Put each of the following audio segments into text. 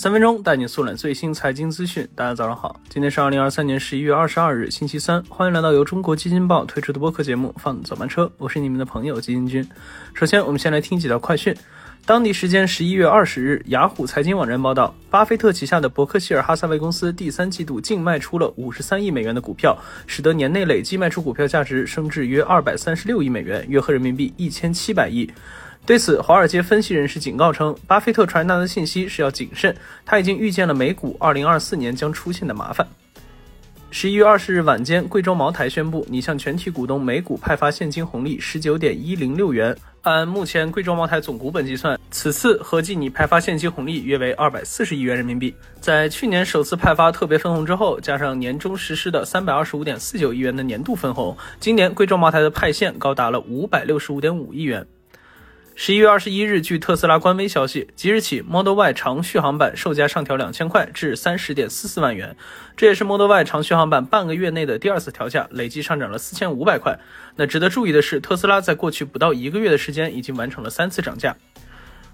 三分钟带你速览最新财经资讯。大家早上好，今天是二零二三年十一月二十二日，星期三。欢迎来到由中国基金报推出的播客节目《放早班车》，我是你们的朋友基金君。首先，我们先来听几条快讯。当地时间十一月二十日，雅虎财经网站报道，巴菲特旗下的伯克希尔哈撒韦公司第三季度净卖出了五十三亿美元的股票，使得年内累计卖出股票价值升至约二百三十六亿美元，约合人民币一千七百亿。对此，华尔街分析人士警告称，巴菲特传达的信息是要谨慎，他已经预见了美股二零二四年将出现的麻烦。十一月二十日晚间，贵州茅台宣布拟向全体股东每股派发现金红利十九点一零六元。按目前贵州茅台总股本计算，此次合计拟派发现金红利约为二百四十亿元人民币。在去年首次派发特别分红之后，加上年终实施的三百二十五点四九亿元的年度分红，今年贵州茅台的派现高达了五百六十五点五亿元。十一月二十一日，据特斯拉官微消息，即日起 Model Y 长续航版售价上调两千块至三十点四四万元，这也是 Model Y 长续航版半个月内的第二次调价，累计上涨了四千五百块。那值得注意的是，特斯拉在过去不到一个月的时间，已经完成了三次涨价。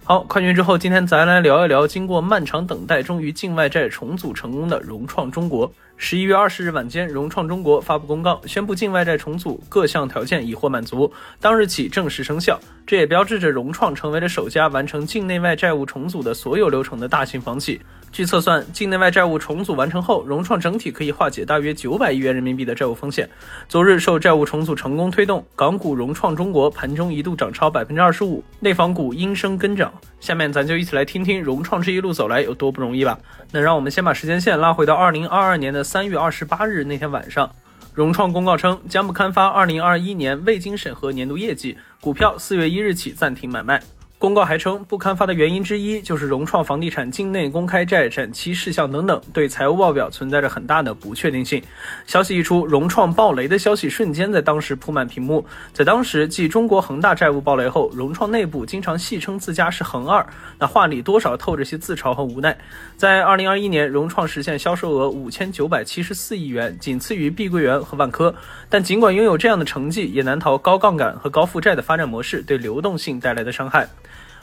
好，快讯之后，今天咱来聊一聊，经过漫长等待，终于境外债重组成功的融创中国。十一月二十日晚间，融创中国发布公告，宣布境外债重组各项条件已获满足，当日起正式生效。这也标志着融创成为了首家完成境内外债务重组的所有流程的大型房企。据测算，境内外债务重组完成后，融创整体可以化解大约九百亿元人民币的债务风险。昨日受债务重组成功推动，港股融创中国盘中一度涨超百分之二十五，内房股应声跟涨。下面咱就一起来听听融创这一路走来有多不容易吧。那让我们先把时间线拉回到二零二二年的三月二十八日那天晚上，融创公告称将不刊发二零二一年未经审核年度业绩，股票四月一日起暂停买卖。公告还称，不刊发的原因之一就是融创房地产境内公开债展期事项等等，对财务报表存在着很大的不确定性。消息一出，融创暴雷的消息瞬间在当时铺满屏幕。在当时，继中国恒大债务暴雷后，融创内部经常戏称自家是“恒二”，那话里多少透着些自嘲和无奈。在二零二一年，融创实现销售额五千九百七十四亿元，仅次于碧桂园和万科。但尽管拥有这样的成绩，也难逃高杠杆和高负债的发展模式对流动性带来的伤害。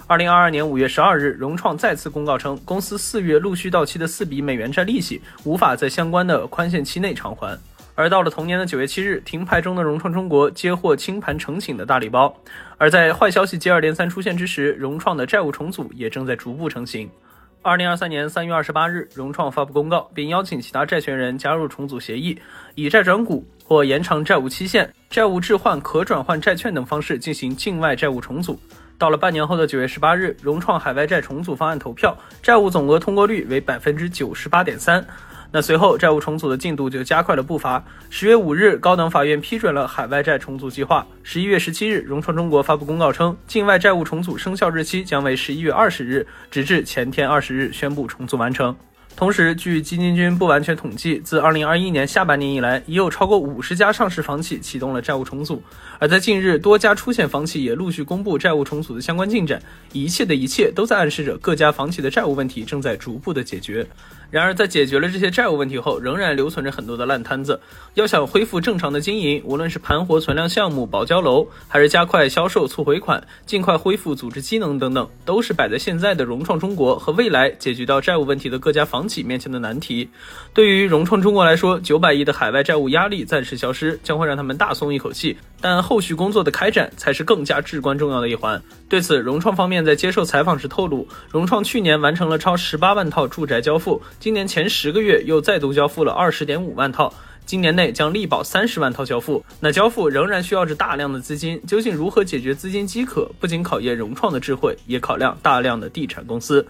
二零二二年五月十二日，融创再次公告称，公司四月陆续到期的四笔美元债利息无法在相关的宽限期内偿还。而到了同年的九月七日，停牌中的融创中国接获清盘呈请的大礼包。而在坏消息接二连三出现之时，融创的债务重组也正在逐步成型。二零二三年三月二十八日，融创发布公告，并邀请其他债权人加入重组协议，以债转股或延长债务期限、债务置换可转换债券等方式进行境外债务重组。到了半年后的九月十八日，融创海外债重组方案投票，债务总额通过率为百分之九十八点三。那随后债务重组的进度就加快了步伐。十月五日，高等法院批准了海外债重组计划。十一月十七日，融创中国发布公告称，境外债务重组生效日期将为十一月二十日，直至前天二十日宣布重组完成。同时，据基金君不完全统计，自2021年下半年以来，已有超过五十家上市房企启动了债务重组。而在近日，多家出险房企也陆续公布债务重组的相关进展。一切的一切都在暗示着各家房企的债务问题正在逐步的解决。然而，在解决了这些债务问题后，仍然留存着很多的烂摊子。要想恢复正常的经营，无论是盘活存量项目、保交楼，还是加快销售促回款、尽快恢复组织机能等等，都是摆在现在的融创中国和未来解决到债务问题的各家房房企面前的难题。对于融创中国来说，九百亿的海外债务压力暂时消失，将会让他们大松一口气。但后续工作的开展才是更加至关重要的一环。对此，融创方面在接受采访时透露，融创去年完成了超十八万套住宅交付。今年前十个月又再度交付了二十点五万套，今年内将力保三十万套交付。那交付仍然需要着大量的资金，究竟如何解决资金饥渴？不仅考验融创的智慧，也考量大量的地产公司。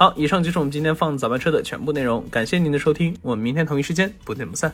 好，以上就是我们今天放早班车的全部内容，感谢您的收听，我们明天同一时间不见不散。